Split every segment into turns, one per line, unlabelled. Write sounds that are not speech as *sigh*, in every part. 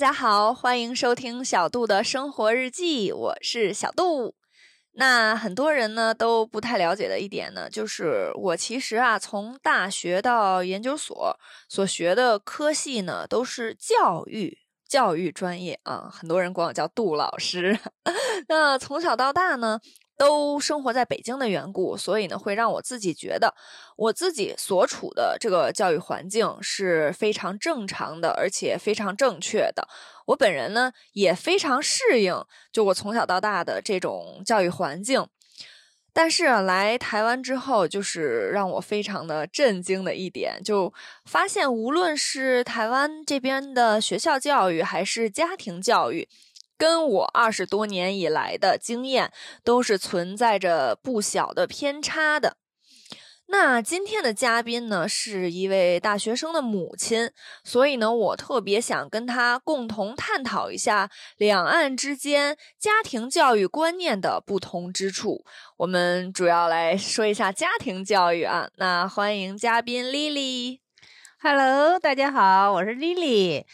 大家好，欢迎收听小杜的生活日记，我是小杜。那很多人呢都不太了解的一点呢，就是我其实啊，从大学到研究所所学的科系呢，都是教育教育专业啊。很多人管我叫杜老师。*laughs* 那从小到大呢，都生活在北京的缘故，所以呢，会让我自己觉得我自己所处的这个教育环境是非常正常的，而且非常正确的。我本人呢也非常适应，就我从小到大的这种教育环境。但是来台湾之后，就是让我非常的震惊的一点，就发现无论是台湾这边的学校教育，还是家庭教育，跟我二十多年以来的经验，都是存在着不小的偏差的。那今天的嘉宾呢，是一位大学生的母亲，所以呢，我特别想跟她共同探讨一下两岸之间家庭教育观念的不同之处。我们主要来说一下家庭教育啊。那欢迎嘉宾 Lily。
Hello，大家好，我是 Lily。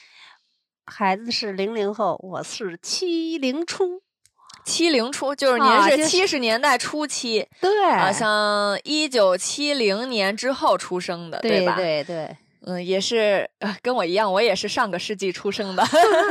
孩子是零零后，我是七零初。
七零初就是您是七十年代初期，
对，
好像一九七零年之后出生的，
对
吧？
对对，
嗯，也是跟我一样，我也是上个世纪出生的，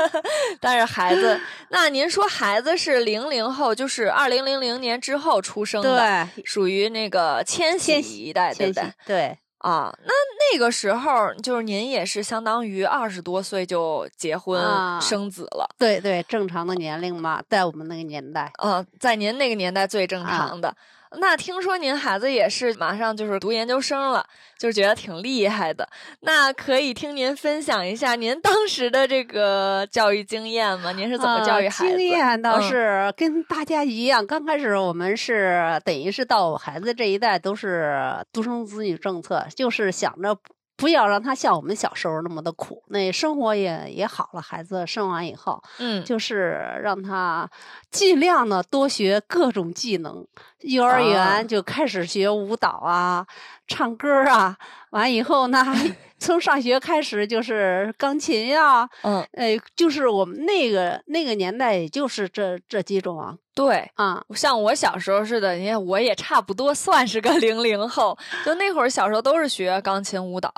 *laughs* 但是孩子，那您说孩子是零零后，就是二零零零年之后出生
的，
属于那个千禧一代，对不对？
对。
啊，那那个时候就是您也是相当于二十多岁就结婚生子了，
对对，正常的年龄嘛，在我们那个年代，
呃，在您那个年代最正常的。那听说您孩子也是马上就是读研究生了，就觉得挺厉害的。那可以听您分享一下您当时的这个教育经验吗？您是怎么教育孩
子？经验倒是跟大家一样，刚开始我们是等于是到孩子这一代都是独生子女政策，就是想着。不要让他像我们小时候那么的苦，那生活也也好了。孩子生完以后，
嗯，
就是让他尽量的多学各种技能。幼儿园就开始学舞蹈啊，唱歌啊。完以后呢，*laughs* 从上学开始就是钢琴呀，
嗯，
呃，就是我们那个那个年代，也就是这这几种啊。
对
啊，
像我小时候似的，你看我也差不多算是个零零后，就那会儿小时候都是学钢琴、舞蹈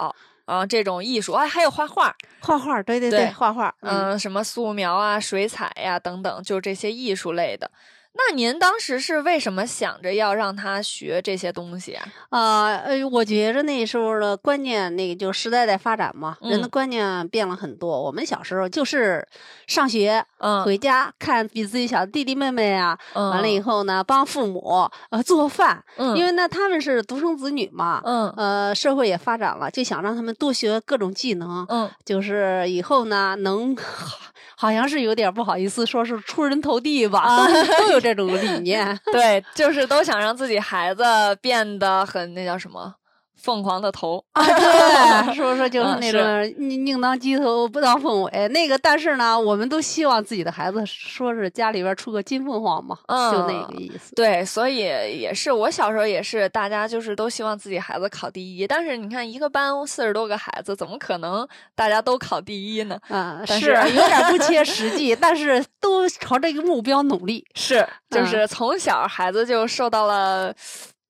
啊，这种艺术，哎，还有画画，
画画，对对对，画画，
嗯，什么素描啊、水彩呀等等，就这些艺术类的。那您当时是为什么想着要让他学这些东西啊？
啊，呃，我觉着那时候的观念，那个就时代在发展嘛，人的观念变了很多。我们小时候就是上学，
嗯，
回家看比自己小的弟弟妹妹啊，完了以后呢，帮父母呃做饭，
嗯，
因为呢他们是独生子女嘛，
嗯，
呃，社会也发展了，就想让他们多学各种技能，
嗯，
就是以后呢能。*laughs* 好像是有点不好意思，说是出人头地吧，都 *laughs* 都有这种理念。*laughs*
对，就是都想让自己孩子变得很那叫什么。凤凰的头
啊，对，是不是就是那种宁宁当鸡头不当凤尾？那个，但是呢，我们都希望自己的孩子说是家里边出个金凤凰嘛，就那个意思。
对，所以也是我小时候也是，大家就是都希望自己孩子考第一。但是你看，一个班四十多个孩子，怎么可能大家都考第一呢？
嗯，是有点不切 *laughs* 实际，但是都朝这个目标努力。
是，就是从小孩子就受到了。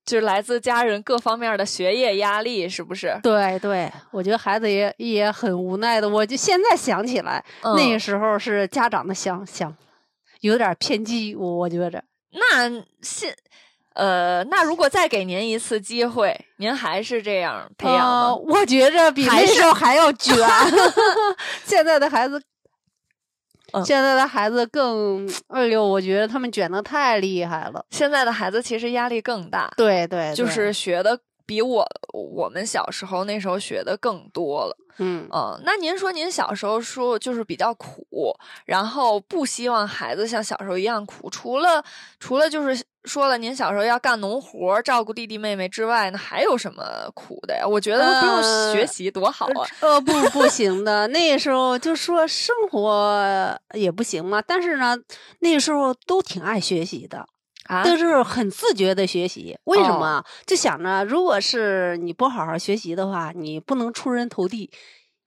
就是来自家人各方面的学业压力，是不是？
对对，我觉得孩子也也很无奈的。我就现在想起来，那个时候是家长的想想有点偏激，我我觉着。
那现呃，那如果再给您一次机会，您还是这样培养吗？
我觉着比那时候还要卷。*laughs* *laughs* 现在的孩子。现在的孩子更，哎呦，我觉得他们卷的太厉害了。
现在的孩子其实压力更大，
对对，
就是学的比我我们小时候那时候学的更多了。
嗯
嗯，那您说您小时候说就是比较苦，然后不希望孩子像小时候一样苦，除了除了就是说了您小时候要干农活、照顾弟弟妹妹之外，那还有什么苦的呀？我觉得不用学习多好啊。
呃，不不行的，那时候就说生活也不行嘛。但是呢，那时候都挺爱学习的
啊，
都是很自觉的学习。为什么？就想着，如果是你不好好学习的话，你不能出人头地。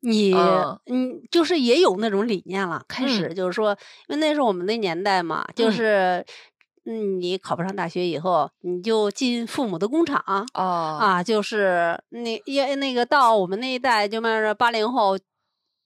你
嗯
嗯，就是也有那种理念了。开始就是说，因为那是我们那年代嘛，就
嗯
是嗯，你考不上大学以后，你就进父母的工厂
哦
啊，就是那也那个到我们那一代，就慢慢八零后。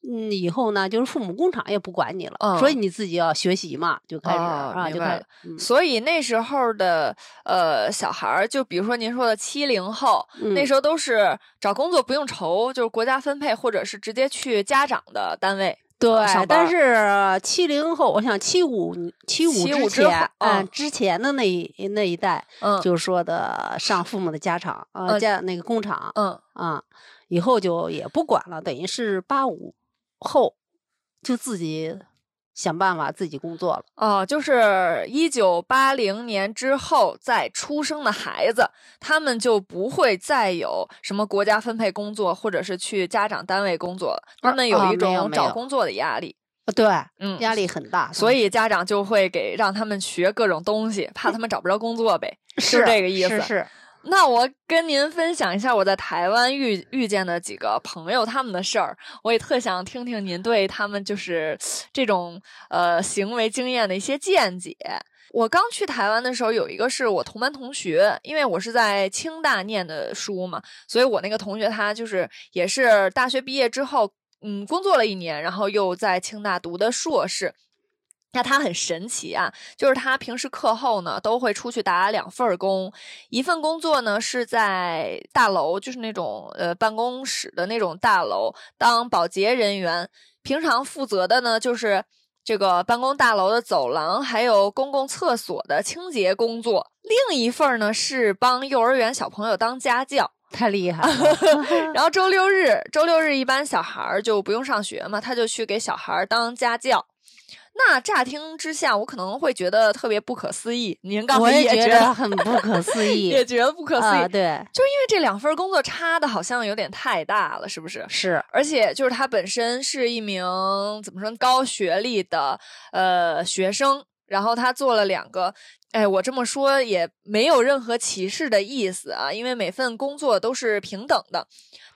嗯，以后呢，就是父母工厂也不管你了，
嗯
所以你自己要学习嘛，就开始、
哦
啊，就开始
所以那时候的呃小孩儿，就比如说您说的七零后，那
嗯。
时候都是找工作不用愁，就是国家分配，或者是直接去家长的单位。
对但是七零后，我想七五七五
75
之前，
嗯
嗯，之前的那一那一代，
嗯，
就是说的上父母的家厂，呃，
呃
家那个工厂
嗯。
啊，以后就也不管了，等于是八五后就自己想办法自己工作了。
哦，就是一九八零年之后再出生的孩子，他们就不会再有什么国家分配工作，或者是去家长单位工作了，他们有
啊
一种找工作的压力。
呃对，
嗯，
压力很大，
所以家长就会给让他们学各种东西，怕他们找不着工作呗，
是
这个意思。
是是，
那我跟您分享一下我在台湾遇遇见的几个朋友他们的事儿，我也特想听听您对他们就是这种呃行为经验的一些见解。我刚去台湾的时候，有一个是我同班同学，因为我是在清大念的书嘛，所以我那个同学他就是也是大学毕业之后，嗯，工作了一年，然后又在清大读的硕士。那他很神奇啊，就是他平时课后呢都会出去打两份工，一份工作呢是在大楼，就是那种呃办公室的那种大楼当保洁人员，平常负责的呢就是这个办公大楼的走廊还有公共厕所的清洁工作。另一份呢是帮幼儿园小朋友当家教，*laughs*
太厉害了。*laughs*
然后周六日，周六日一般小孩儿就不用上学嘛，他就去给小孩儿当家教。那乍听之下，我可能会觉得特别不可思议。您刚
我
才觉
也觉得很不可思 *laughs* 议，
也觉得不可思议，
啊，对，
就是因为这两份工作差的好像有点太大了，是不是？
是
而且就是他本身是一名怎么说高学历的呃学生，然后他做了两个，哎，我这么说也没有任何歧视的意思啊，因为每份工作都是平等的。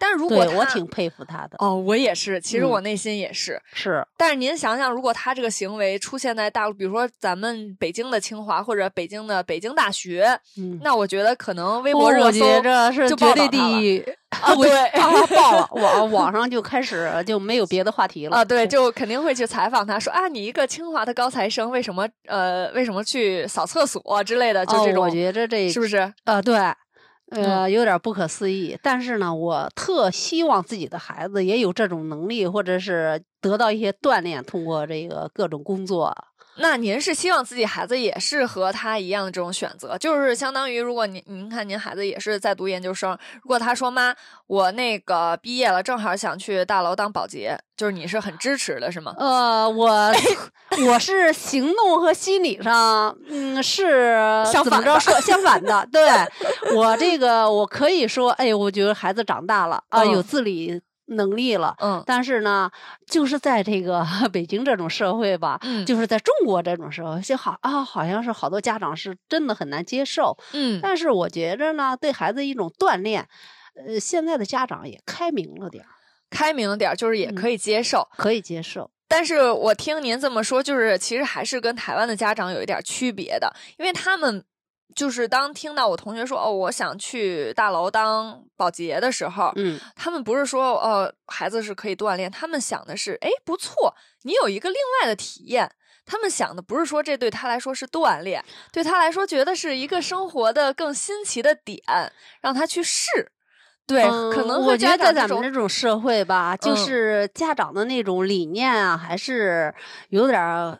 但是如果
我挺佩服他的，
哦，我也是，其实
嗯
我内心也是。
是
但是您想想，如果他这个行为出现在大陆，比如说咱们北京的清华或者北京的北京大学，
嗯。
那我觉得可能微
哦
博热搜
我觉着是
就
绝对第一
啊，*laughs*
我
对
啊爆了，*laughs* 网网上就开始就没有别的话题了
啊，对，就肯定会去采访他，说啊，你一个清华的高材生，为什么呃，为什么去扫厕所之类的，就这种，
哦我觉着这
是不是？
呃对，
嗯
呃有点不可思议。但是呢，我特希望自己的孩子也有这种能力，或者是得到一些锻炼，通过这个各种工作。
那您是希望自己孩子也是和他一样的这种选择，就是相当于如果您您看您孩子也是在读研究生，如果他说妈，我那个毕业了，正好想去大楼当保洁，就是你是很支持的，是吗？
呃，我我是行动和心理上，嗯，是
相反的
怎么着说相反的。对我这个，我可以说，哎，我觉得孩子长大了 *laughs* 啊，有
嗯
自理能力了。
嗯
但是呢，就是在这个 *laughs* 北京这种社会吧，
嗯
就是在中国这种社会，就好啊，好像是好多家长是真的很难接受。
嗯
但是我觉着呢，对孩子一种锻炼，呃，现在的家长也开明了点儿，
开明点儿，就是也
嗯
可以接受。
可以接受。
但是我听您这么说，就是其实还是跟台湾的家长有一点区别的，因为他们就是当听到我同学说哦，我想去大楼当保洁的时候，
嗯，
他们不是说呃孩子是可以锻炼，他们想的是哎不错，你有一个另外的体验。他们想的不是说这对他来说是锻炼，对他来说觉得是一个生活的更新奇的点，让他去试。对，可能
嗯我觉得在咱们这种社会吧，就
嗯
是家长的那种理念啊，还是有点儿，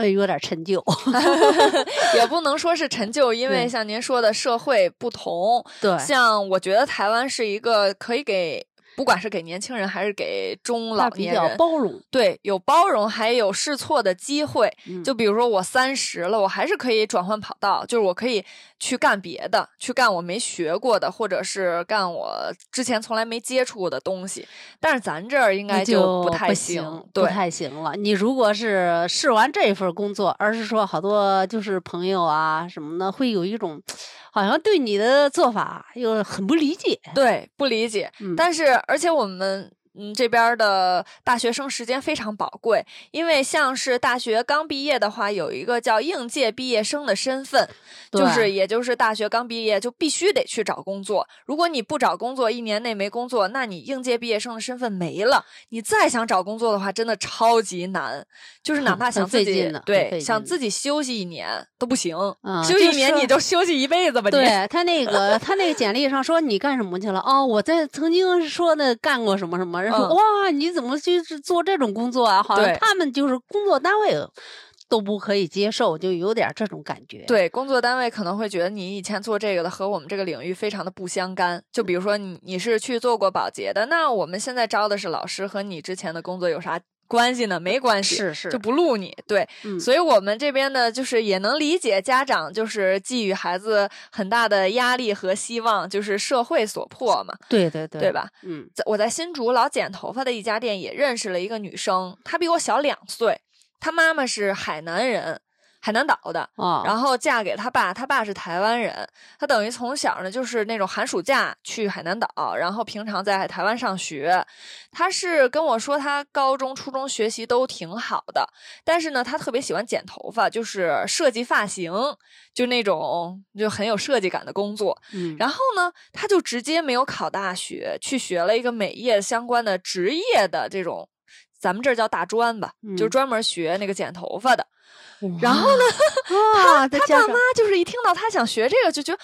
呃，有点儿陈旧。*laughs* *laughs*
也不能说是陈旧，因为像您说的社会不同，
对，
像我觉得台湾是一个可以给，不管是给年轻人还是给中老
他比较
年人，
包容。
对，有包容，还有试错的机会。
嗯
就比如说我三十了，我还是可以转换跑道，就是我可以去干别的，去干我没学过的，或者是干我之前从来没接触过的东西。但是咱这儿应该
就
不太
行，
对
不，太行了。你如果是试完这份工作，而是说好多就是朋友啊什么的，会有一种 *tsk* 好像对你的做法又很不理解。
对，不理解。
嗯，
但是，而且我们嗯这边的大学生时间非常宝贵，因为像是大学刚毕业的话，有一个叫应届毕业生的身份，就是也就是大学刚毕业就必须得去找工作。如果你不找工作，一年内没工作，那你应届毕业生的身份没了。你再想找工作的话，真的超级难，就是哪 *laughs* 怕想自己对想自己休息一年都不行，休息一年你就休息一辈子吧。
对 *laughs* 他那个他那个简历上说你干什么去了？哦，我在曾经说的干过什么什么，哇，你怎么去做这种工作啊？好像他们就是工作单位。都不可以接受，就有点这种感觉。
对，工作单位可能会觉得你以前做这个的和我们这个领域非常的不相干。就比如说你你是去做过保洁的，那我们现在招的是老师，和你之前的工作有啥关系呢？没关系，
是是，
就不录你。对，所以我们这边呢，就是也能理解家长就是寄予孩子很大的压力和希望，就是社会所迫嘛。
对对对，
对吧？
嗯，
我在新竹老剪头发的一家店也认识了一个女生，她比我小两岁。他妈妈是海南人，海南岛的，然后嫁给他爸，他爸是台湾人。他等于从小呢就是那种寒暑假去海南岛，然后平常在台湾上学。他是跟我说，他高中、初中学习都挺好的，但是呢，他特别喜欢剪头发，就是设计发型，就那种就很有设计感的工作。
嗯，
然后呢，他就直接没有考大学，去学了一个美业相关的职业的这种。咱们这儿叫大专吧，就专门学那个剪头发的。然后呢，*laughs* 他他爸妈就是一听到他想学这个，就觉得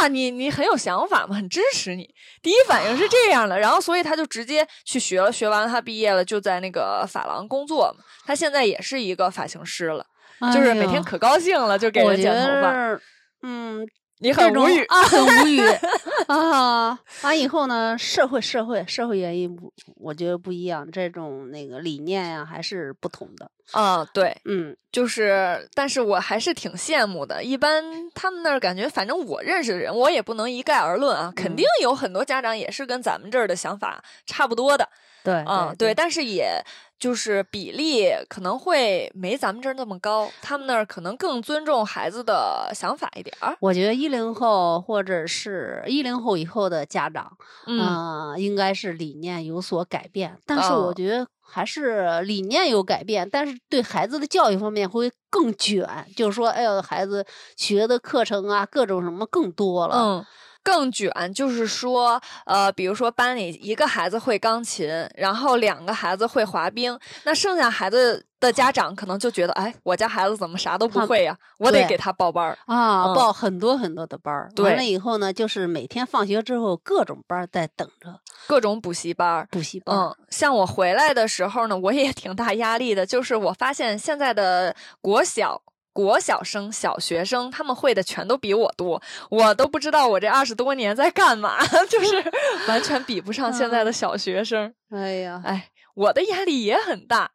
哇，你你很有想法嘛，很支持你。第一反应是这样的，然后所以他就直接去学了，学完了他毕业了，就在那个发廊工作嘛。他现在也是一个发型师了，就是每天可高兴了，就给人剪头发。
嗯。
你很无语
啊，很无语 *laughs* 啊！完以后呢，社会社会社会原因不，我觉得不一样，这种那个理念呀还是不同的。
啊，对，
嗯，
就是，但是我还是挺羡慕的。一般他们那儿感觉，反正我认识的人，我也不能一概而论啊，肯定有很多家长也是跟咱们这儿的想法差不多的。
对，
嗯，
对，
但是也。就是比例可能会没咱们这儿那么高，他们那儿可能更尊重孩子的想法一点儿。
我觉得一零后或者是一零后以后的家长，嗯，应该是理念有所改变。但是我觉得还是理念有改变，但是对孩子的教育方面会更卷。就是说，哎呦，孩子学的课程啊，各种什么更多了。
嗯。更卷，就是说，呃，比如说班里一个孩子会钢琴，然后两个孩子会滑冰，那剩下孩子的家长可能就觉得，哎，我家孩子怎么啥都不会呀？我得给他报班儿
啊，报很多很多的班儿。
完
了以后呢，就是每天放学之后各种班在等着，
各种补习班。
补习班。
嗯，像我回来的时候呢，我也挺大压力的，就是我发现现在的国小。国小生、小学生，他们会的全都比我多，我都不知道我这二十多年在干嘛，*laughs* 就是完全比不上现在的小学生。
哎呀，
哎，我的压力也很大。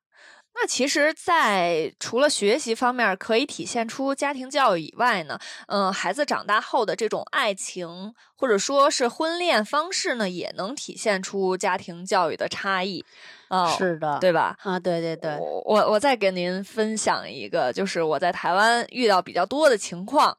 那其实，在除了学习方面可以体现出家庭教育以外呢，嗯，孩子长大后的这种爱情或者说是婚恋方式呢，也能体现出家庭教育的差异。哦，
是的，
对吧？
啊，对对对。
我我再给您分享一个，就是我在台湾遇到比较多的情况。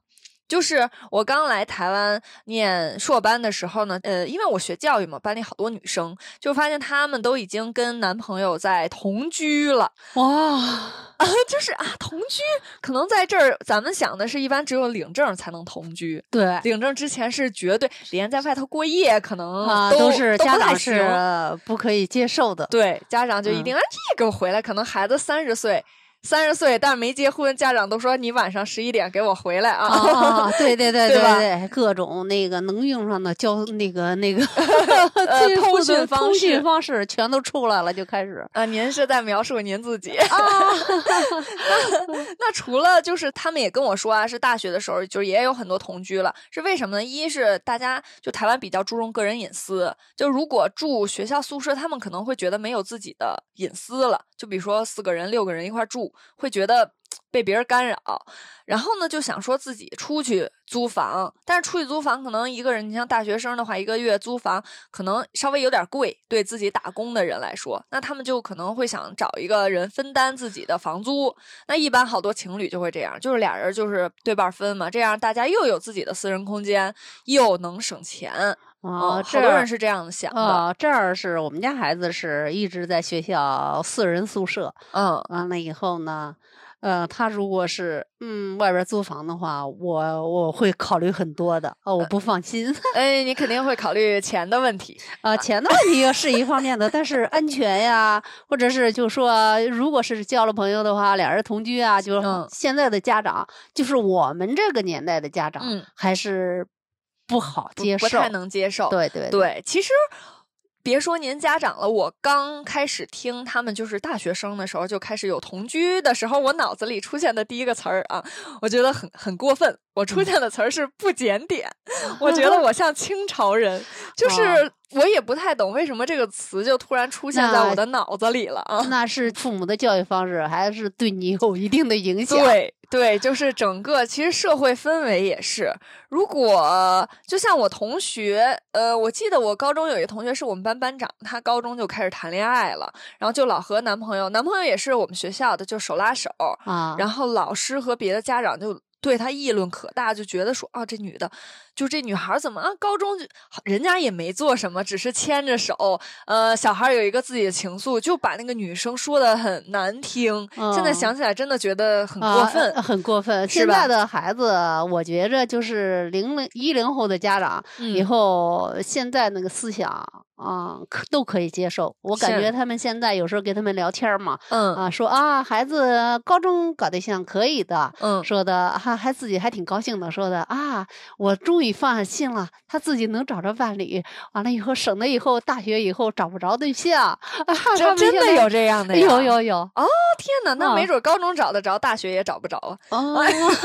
就是我刚来台湾念硕班的时候呢，呃，因为我学教育嘛，班里好多女生，就发现她们都已经跟男朋友在同居了。
哇，
啊，就是啊，同居可能在这儿，咱们想的是一般只有领证才能同居。
对，
领证之前是绝对连在外头过夜可能
都是家长是不可以接受的。
对，家长就一定啊，这个回来，可能孩子三十岁。三十岁，但是没结婚，家长都说你晚上十一点给我回来啊！*laughs*
啊，对对对
对
对，各种那个能用上的交那个那个 *laughs*
通讯方
通讯方式全都出来了，就开始
啊！您是在描述您自己啊？*laughs* 那除了就是他们也跟我说啊，是大学的时候就也有很多同居了，是为什么呢？一是大家就台湾比较注重个人隐私，就如果住学校宿舍，他们可能会觉得没有自己的隐私了。就比如说四个人、六个人一块住。会觉得 *tsk* 被别人干扰，然后呢就想说自己出去租房，但是出去租房可能一个人，你像大学生的话，一个月租房可能稍微有点贵，对自己打工的人来说，那他们就可能会想找一个人分担自己的房租。那一般好多情侣就会这样，就是俩人就是对半分嘛，这样大家又有自己的私人空间，又能省钱。
啊，
好多人是这样想的。
啊，这儿是我们家孩子是一直在学校四人宿舍，
嗯，
完了以后呢，呃，他如果是嗯外边租房的话，我我会考虑很多的，哦，我不放心。
哎，你肯定会考虑钱的问题。*laughs*
啊，钱的问题是一方面的，但是安全呀，或者是就说，如果是交了朋友的话，俩人同居啊，就现在的家长，就是我们这个年代的家长，
嗯
还是不好接受，
不太能接受。
对对
对，其实别说您家长了，我刚开始听他们就是大学生的时候就开始有同居的时候，我脑子里出现的第一个词儿啊，我觉得很很过分。我出现的词儿是不检点，*laughs* 我觉得我像清朝人，*laughs* 就是
啊
我也不太懂为什么这个词就突然出现在我的脑子里了啊。*laughs*
那是父母的教育方式，还是对你有一定的影响？
对对，就是整个其实社会氛围也是。如果就像我同学，呃，我记得我高中有一个同学是我们班班长，他高中就开始谈恋爱了，然后就老和男朋友，男朋友也是我们学校的，就手拉手，
啊，
然后老师和别的家长就。对他议论可大，就觉得说啊，这女的，就这女孩怎么啊，高中就人家也没做什么，只是牵着手，呃，小孩有一个自己的情愫，就把那个女生说的很难听。现在
嗯
想起来，真的觉得很过
啊
分。
呃很过分。
是吧
现在的孩子，我觉着就是零零一零后的家长，以
嗯
后现在那个思想啊，可都可以接受。我感觉他们现在有时候跟他们聊天嘛，
嗯
啊，说啊，孩子高中搞对象可以的，
嗯，
说的还还自己还挺高兴的，说的啊，我终于放下心了，他自己能找着伴侣，完了以后省得以后大学以后找不着对象，啊，*laughs* 他
真的有这样的呀？*laughs*
有有有
天哪，那
啊
没准高中找得着，大学也找不着啊。
哦，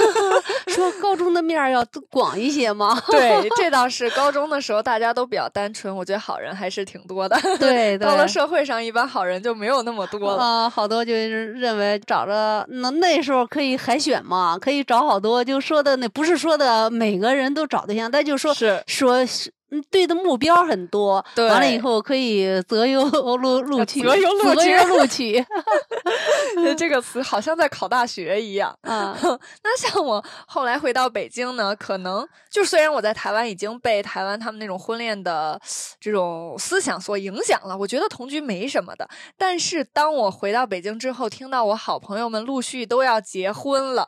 *laughs* 说高中的面要广一些吗？
对，这倒是。高中的时候大家都比较单纯，我觉得好人还是挺多的。
对 *laughs* 对，
到了社会上，一般好人就没有那么多了。
啊，好多就是认为找着那那时候可以海选嘛，可以找好多，就说的那不是说的每个人都找对象，但就说
是
说是嗯对的目标很多，
对
完了以后可以择优 *laughs* 录录取，
择优录取
择优录取 *laughs*
这个词好像在考大学一样。
啊，*laughs*
那像我后来回到北京呢，可能就虽然我在台湾已经被台湾他们那种婚恋的这种思想所影响了，我觉得同居没什么的。但是当我回到北京之后，听到我好朋友们陆续都要结婚了，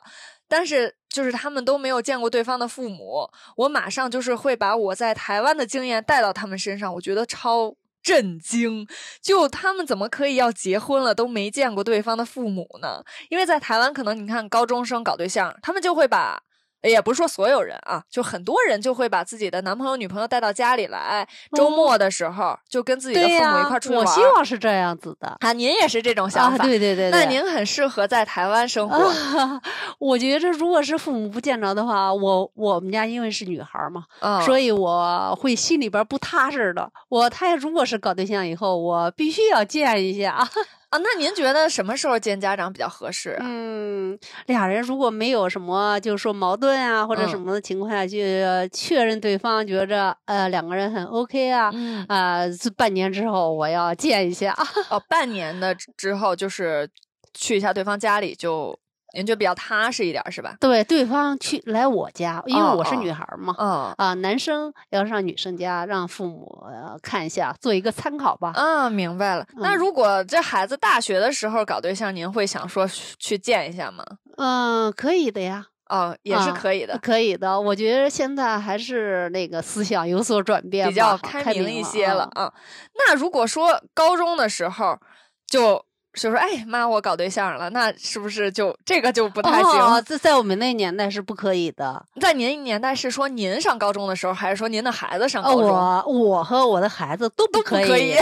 但是就是他们都没有见过对方的父母，我马上就是会把我在台湾的经验带到他们身上，我觉得超。震惊！就他们怎么可以要结婚了都没见过对方的父母呢？因为在台湾，可能你看高中生搞对象，他们就会把，也不是说所有人啊，就很多人就会把自己的男朋友、女朋友带到家里来，周
哦
末的时候就跟自己的父母一块儿出去玩我。
希望是这样子的
啊，您也是这种想
啊，
法？
对对对对，
那您很适合在台湾生活。
啊，我觉着如果是父母不见着的话，我我们家因为是女孩儿嘛，
嗯，
所以我会心里边儿不踏实的。我他如果是搞对象以后，我必须要见一下。
啊，那您觉得什么时候见家长比较合适啊？
嗯，俩人如果没有什么就是说矛盾啊或者什
嗯
么的情况下，去确认对方觉着呃两个人很 OK 啊。
嗯，
啊、这半年之后我要见一下。*laughs*
哦，半年的之之后就是去一下对方家里就，您就比较踏实一点儿是吧？
对，对方去来我家，因为
哦
我是
哦
女孩儿嘛。
嗯
啊，男生要上女生家，让父母、呃、看一下，做一个参考吧。
嗯，明白了。那
嗯
如果这孩子大学的时候搞对象，您会想说去见一下吗？
嗯，可以的呀，
哦，也是
啊
可以的，
可以的。我觉得现在还是那个思想有所转变，
比较
开
开明一些了
啊。
啊。那如果说高中的时候就就说，哎妈，我搞对象了，那是不是就这个就不太行？
哦，在在我们那年代是不可以的。
在您年代是说您上高中的时候，还是说您的孩子上
呃，
高中？
我我和我的孩子都不
不可以
以。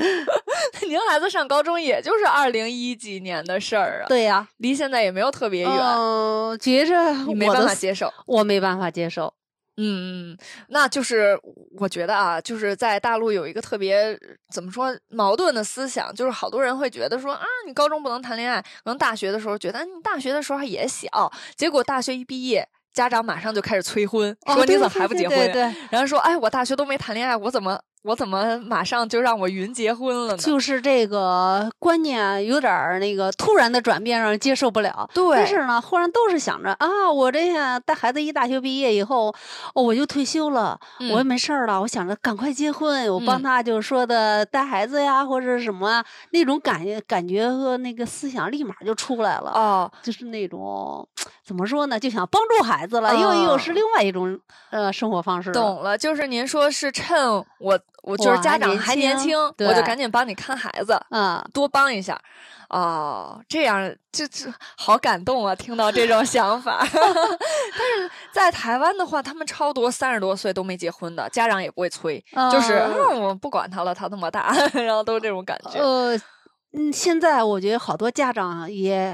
*laughs*
您孩子上高中也就是二零一几年的事儿啊，
对呀，
离现在也没有特别远，
嗯，觉着我的思
办法接受。
我没办法接受。
嗯，嗯，那就是我觉得啊，就是在大陆有一个特别怎么说矛盾的思想，就是好多人会觉得说啊，你高中不能谈恋爱，可能大学的时候觉得啊你大学的时候还也小，结果大学一毕业，家长马上就开始催婚，
哦
说你怎么还不结婚对？
对对。
然后说，哎，我大学都没谈恋爱，我怎么我怎么马上就让我云结婚了呢？
就是这个观念有点儿那个突然的转变，让人接受不了。
对
但是呢，忽然都是想着啊，我这下带孩子一大学毕业以后，哦，我就退休了，
嗯
我也没事儿了，我想着赶快结婚，我帮
嗯
他就是说的带孩子呀，或者是什么啊，那种感觉感觉和那个思想立马就出来了。
哦，
就是那种怎么说呢，就想帮助孩子了，又
哦
又是另外一种呃生活方式。
懂了，就是您说是趁我我就是家长
还年轻
年轻，我就赶紧帮你看孩子，
嗯，
多帮一下。哦，这样这这好感动啊！听到这种想法，*laughs* 但是在台湾的话，他们超多三十多岁都没结婚的，家长也不会催，就是我不管他了，他那么大，*laughs* 然后都是这种感觉，
呃，嗯，现在我觉得好多家长也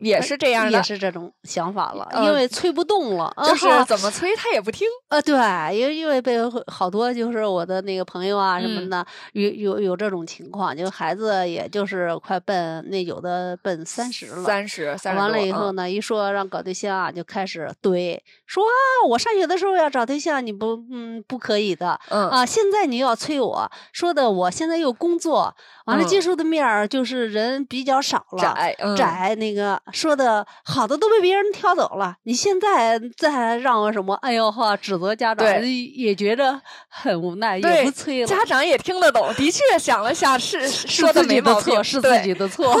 也是这样的
也，是这种想法了，
呃
因为催不动了，
就是
啊
怎么催他也不听。
呃，对，因为因为被好多就是我的那个朋友啊什么
嗯
的，有有有这种情况，就孩子也就是快奔那有的奔三十了。
三十，三十
完了以后呢，一说让搞对象啊，就开始怼，说啊，我上学的时候要找对象，你不嗯不可以的
嗯
啊，现在你又要催我说的，我现在又工作，完了
嗯
接触的面儿就是人比较少了，
窄嗯
窄那个说的好的都被别人挑走了，你现在再让我什么，哎呦呵，指责家长也觉得很无奈，也不催了。
家长也听得懂，的确想了下，是
是
说的
自己
没毛病，
错，是自己的错。*laughs* *laughs*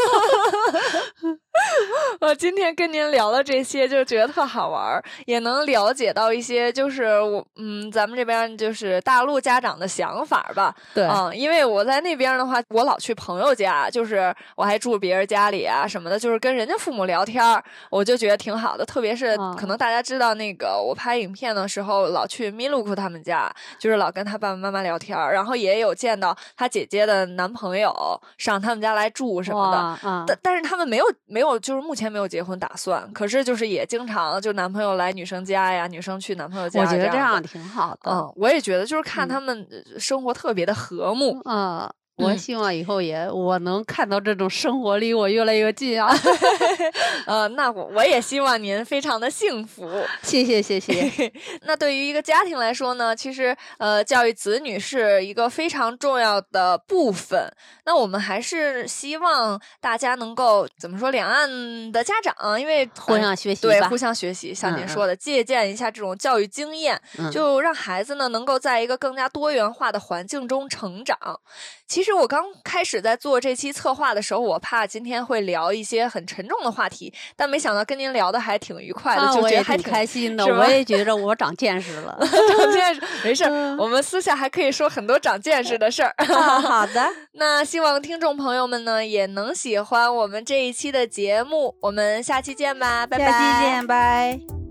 *laughs* *laughs*
我今天跟您聊了这些，就觉得特好玩儿，也能了解到一些，就是我嗯，咱们这边就是大陆家长的想法吧。
对
嗯，因为我在那边的话，我老去朋友家，就是我还住别人家里啊什么的，就是跟人家父母聊天儿，我就觉得挺好的。特别是
嗯
可能大家知道那个我拍影片的时候，老去米露库他们家，就是老跟他爸爸妈妈聊天儿，然后也有见到他姐姐的男朋友上他们家来住什么的。但但是他们没有没有，就是目前没有结婚打算。可是就是也经常就男朋友来女生家呀，女生去男朋友家。
我觉得这
这样
挺好的。
嗯，我也觉得就是看
嗯
他们呃生活特别的和睦。
嗯，我
嗯
希望以后也我能看到这种生活离我越来越近啊！*laughs* *laughs*
呃，那我我也希望您非常的幸福。
谢谢谢谢。*laughs*
那对于一个家庭来说呢，其实呃，教育子女是一个非常重要的部分。那我们还是希望大家能够怎么说，两岸的家长，因为
互相学习吧
对互相学习，像您说的，借鉴一下这种教育经验，
嗯
就让孩子呢能够在一个更加多元化的环境中成长。其实我刚开始在做这期策划的时候，我怕今天会聊一些很沉重的话题，但没想到跟您聊的还挺愉快的，
啊，
就觉得还挺
开心的，我也觉着我长见识了。*laughs*
长见识，没事我们私下还可以说很多长见识的事儿。
啊，好的，*laughs*
那希望听众朋友们呢也能喜欢我们这一期的节目，我们下期见吧，拜拜。
下期见，拜。